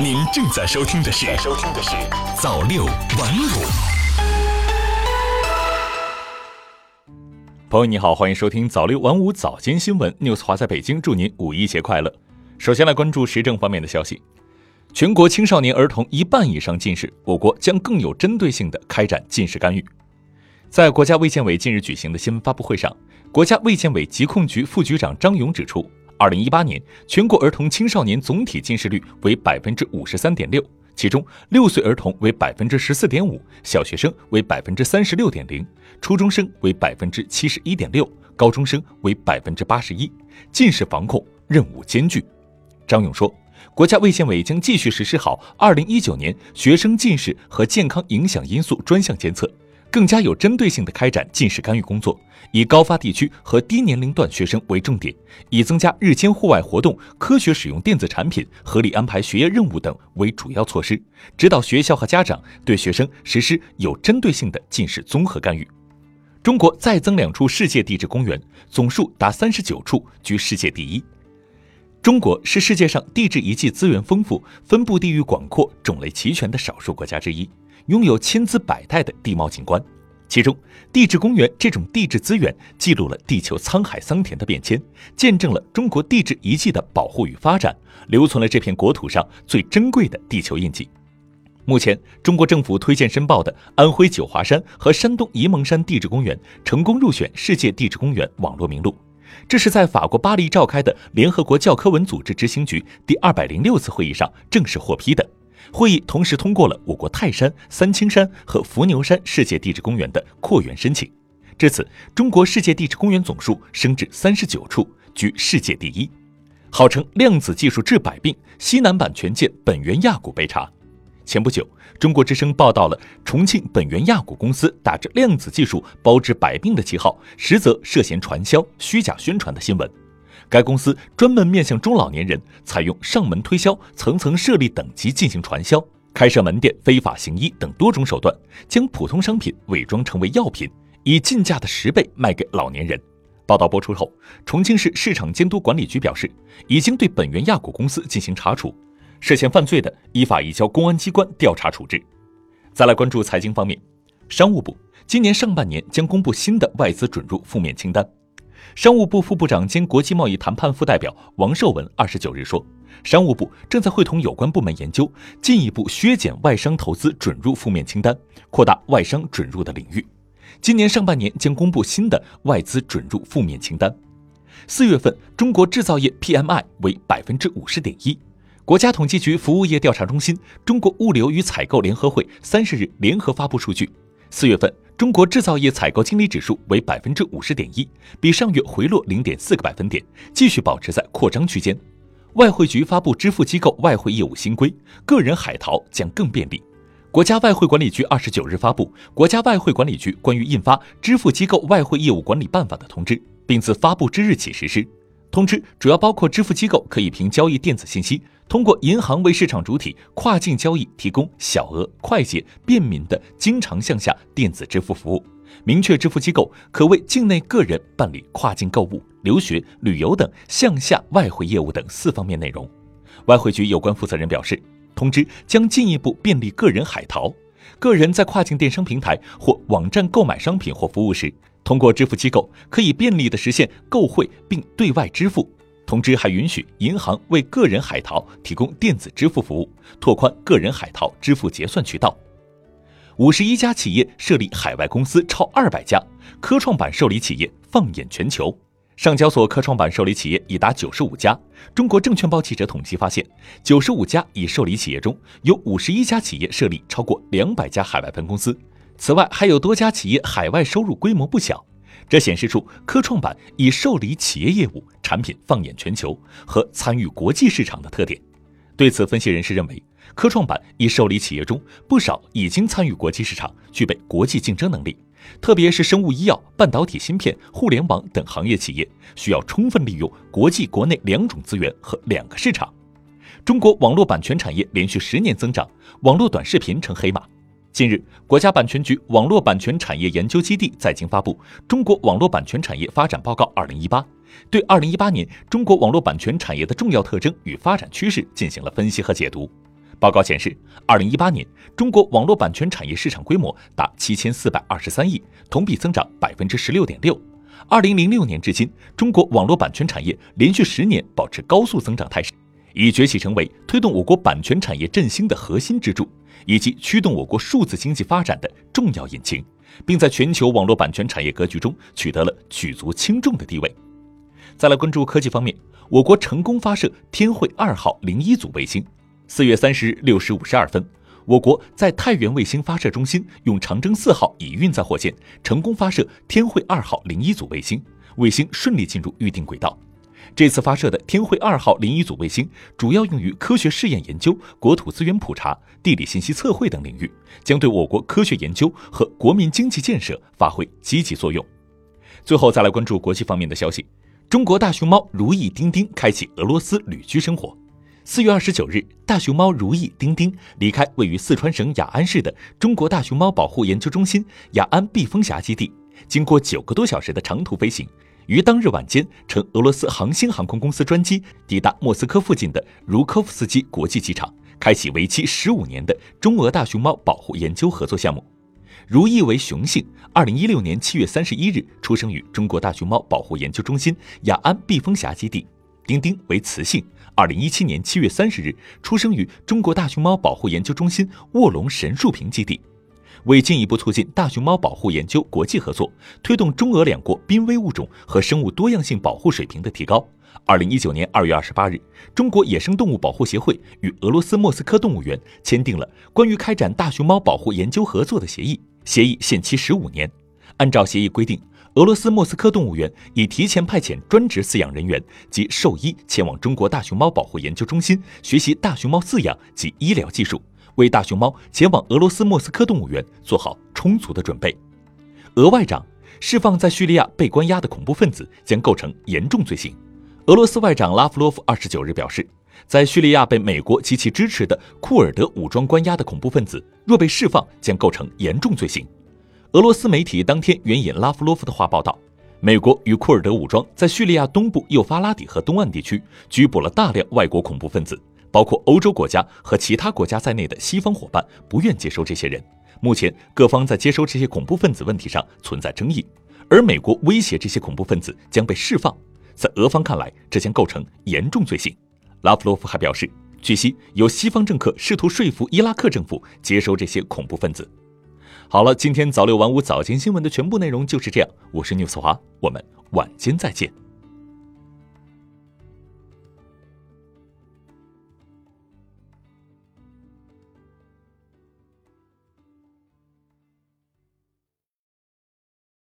您正在收听的是《收听的是早六晚五》。朋友你好，欢迎收听早六晚五早间新闻，news 华在北京，祝您五一节快乐。首先来关注时政方面的消息，全国青少年儿童一半以上近视，我国将更有针对性的开展近视干预。在国家卫健委近日举行的新闻发布会上，国家卫健委疾控局副局长张勇指出。二零一八年，全国儿童青少年总体近视率为百分之五十三点六，其中六岁儿童为百分之十四点五，小学生为百分之三十六点零，初中生为百分之七十一点六，高中生为百分之八十一。近视防控任务艰巨。张勇说，国家卫健委将继续实施好二零一九年学生近视和健康影响因素专项监测。更加有针对性的开展近视干预工作，以高发地区和低年龄段学生为重点，以增加日间户外活动、科学使用电子产品、合理安排学业任务等为主要措施，指导学校和家长对学生实施有针对性的近视综合干预。中国再增两处世界地质公园，总数达三十九处，居世界第一。中国是世界上地质遗迹资源丰富、分布地域广阔、种类齐全的少数国家之一。拥有千姿百态的地貌景观，其中地质公园这种地质资源记录了地球沧海桑田的变迁，见证了中国地质遗迹的保护与发展，留存了这片国土上最珍贵的地球印记。目前，中国政府推荐申报的安徽九华山和山东沂蒙山地质公园成功入选世界地质公园网络名录，这是在法国巴黎召开的联合国教科文组织执行局第二百零六次会议上正式获批的。会议同时通过了我国泰山、三清山和伏牛山世界地质公园的扩园申请。至此，中国世界地质公园总数升至三十九处，居世界第一。号称量子技术治百病，西南版权界本源亚股被查。前不久，中国之声报道了重庆本源亚股公司打着量子技术包治百病的旗号，实则涉嫌传销、虚假宣传的新闻。该公司专门面向中老年人，采用上门推销、层层设立等级进行传销，开设门店、非法行医等多种手段，将普通商品伪装成为药品，以进价的十倍卖给老年人。报道播出后，重庆市市场监督管理局表示，已经对本源亚股公司进行查处，涉嫌犯罪的依法移交公安机关调查处置。再来关注财经方面，商务部今年上半年将公布新的外资准入负面清单。商务部副部长兼国际贸易谈判副代表王受文二十九日说，商务部正在会同有关部门研究，进一步削减外商投资准入负面清单，扩大外商准入的领域。今年上半年将公布新的外资准入负面清单。四月份中国制造业 PMI 为百分之五十点一。国家统计局服务业调查中心、中国物流与采购联合会三十日联合发布数据，四月份。中国制造业采购经理指数为百分之五十点一，比上月回落零点四个百分点，继续保持在扩张区间。外汇局发布支付机构外汇业务新规，个人海淘将更便利。国家外汇管理局二十九日发布《国家外汇管理局关于印发支付机构外汇业务管理办法》的通知，并自发布之日起实施。通知主要包括支付机构可以凭交易电子信息，通过银行为市场主体跨境交易提供小额、快捷、便民的经常向下电子支付服务。明确支付机构可为境内个人办理跨境购物、留学、旅游等向下外汇业务等四方面内容。外汇局有关负责人表示，通知将进一步便利个人海淘。个人在跨境电商平台或网站购买商品或服务时。通过支付机构可以便利地实现购汇并对外支付。通知还允许银行为个人海淘提供电子支付服务，拓宽个人海淘支付结算渠道。五十一家企业设立海外公司超二百家，科创板受理企业放眼全球。上交所科创板受理企业已达九十五家。中国证券报记者统计发现，九十五家已受理企业中有五十一家企业设立超过两百家海外分公司。此外，还有多家企业海外收入规模不小，这显示出科创板以受理企业业务、产品放眼全球和参与国际市场的特点。对此，分析人士认为，科创板已受理企业中不少已经参与国际市场，具备国际竞争能力，特别是生物医药、半导体芯片、互联网等行业企业，需要充分利用国际、国内两种资源和两个市场。中国网络版权产业连续十年增长，网络短视频成黑马。近日，国家版权局网络版权产业研究基地在京发布《中国网络版权产业发展报告（二零一八）》，对二零一八年中国网络版权产业的重要特征与发展趋势进行了分析和解读。报告显示，二零一八年中国网络版权产业市场规模达七千四百二十三亿，同比增长百分之十六点六。二零零六年至今，中国网络版权产业连续十年保持高速增长态势，已崛起成为推动我国版权产业振兴的核心支柱，以及驱动我国数字经济发展的重要引擎，并在全球网络版权产业格局中取得了举足轻重的地位。再来关注科技方面，我国成功发射天绘二号零一组卫星。四月三十日六时五十二分，我国在太原卫星发射中心用长征四号乙运载火箭成功发射天绘二号零一组卫星，卫星顺利进入预定轨道。这次发射的天绘二号零一组卫星主要用于科学试验研究、国土资源普查、地理信息测绘等领域，将对我国科学研究和国民经济建设发挥积极作用。最后再来关注国际方面的消息：中国大熊猫如意丁丁开启俄罗斯旅居生活。四月二十九日，大熊猫如意丁丁离开位于四川省雅安市的中国大熊猫保护研究中心雅安避风峡基地，经过九个多小时的长途飞行，于当日晚间乘俄罗斯航星航空公司专机抵达莫斯科附近的茹科夫斯基国际机场，开启为期十五年的中俄大熊猫保护研究合作项目。如意为雄性，二零一六年七月三十一日出生于中国大熊猫保护研究中心雅安避风峡基地。丁丁为雌性，二零一七年七月三十日出生于中国大熊猫保护研究中心卧龙神树坪基地。为进一步促进大熊猫保护研究国际合作，推动中俄两国濒危物种和生物多样性保护水平的提高，二零一九年二月二十八日，中国野生动物保护协会与俄罗斯莫斯科动物园签订了关于开展大熊猫保护研究合作的协议，协议限期十五年。按照协议规定。俄罗斯莫斯科动物园已提前派遣专职饲养人员及兽医前往中国大熊猫保护研究中心学习大熊猫饲养及医疗技术，为大熊猫前往俄罗斯莫斯科动物园做好充足的准备。俄外长释放在叙利亚被关押的恐怖分子将构成严重罪行。俄罗斯外长拉夫罗夫二十九日表示，在叙利亚被美国及其支持的库尔德武装关押的恐怖分子若被释放，将构成严重罪行。俄罗斯媒体当天援引拉夫罗夫的话报道，美国与库尔德武装在叙利亚东部幼发拉底河东岸地区拘捕了大量外国恐怖分子，包括欧洲国家和其他国家在内的西方伙伴不愿接收这些人。目前，各方在接收这些恐怖分子问题上存在争议，而美国威胁这些恐怖分子将被释放，在俄方看来，这将构成严重罪行。拉夫罗夫还表示，据悉有西方政客试图说服伊拉克政府接收这些恐怖分子。好了，今天早六晚五早间新闻的全部内容就是这样。我是 news 华，我们晚间再见。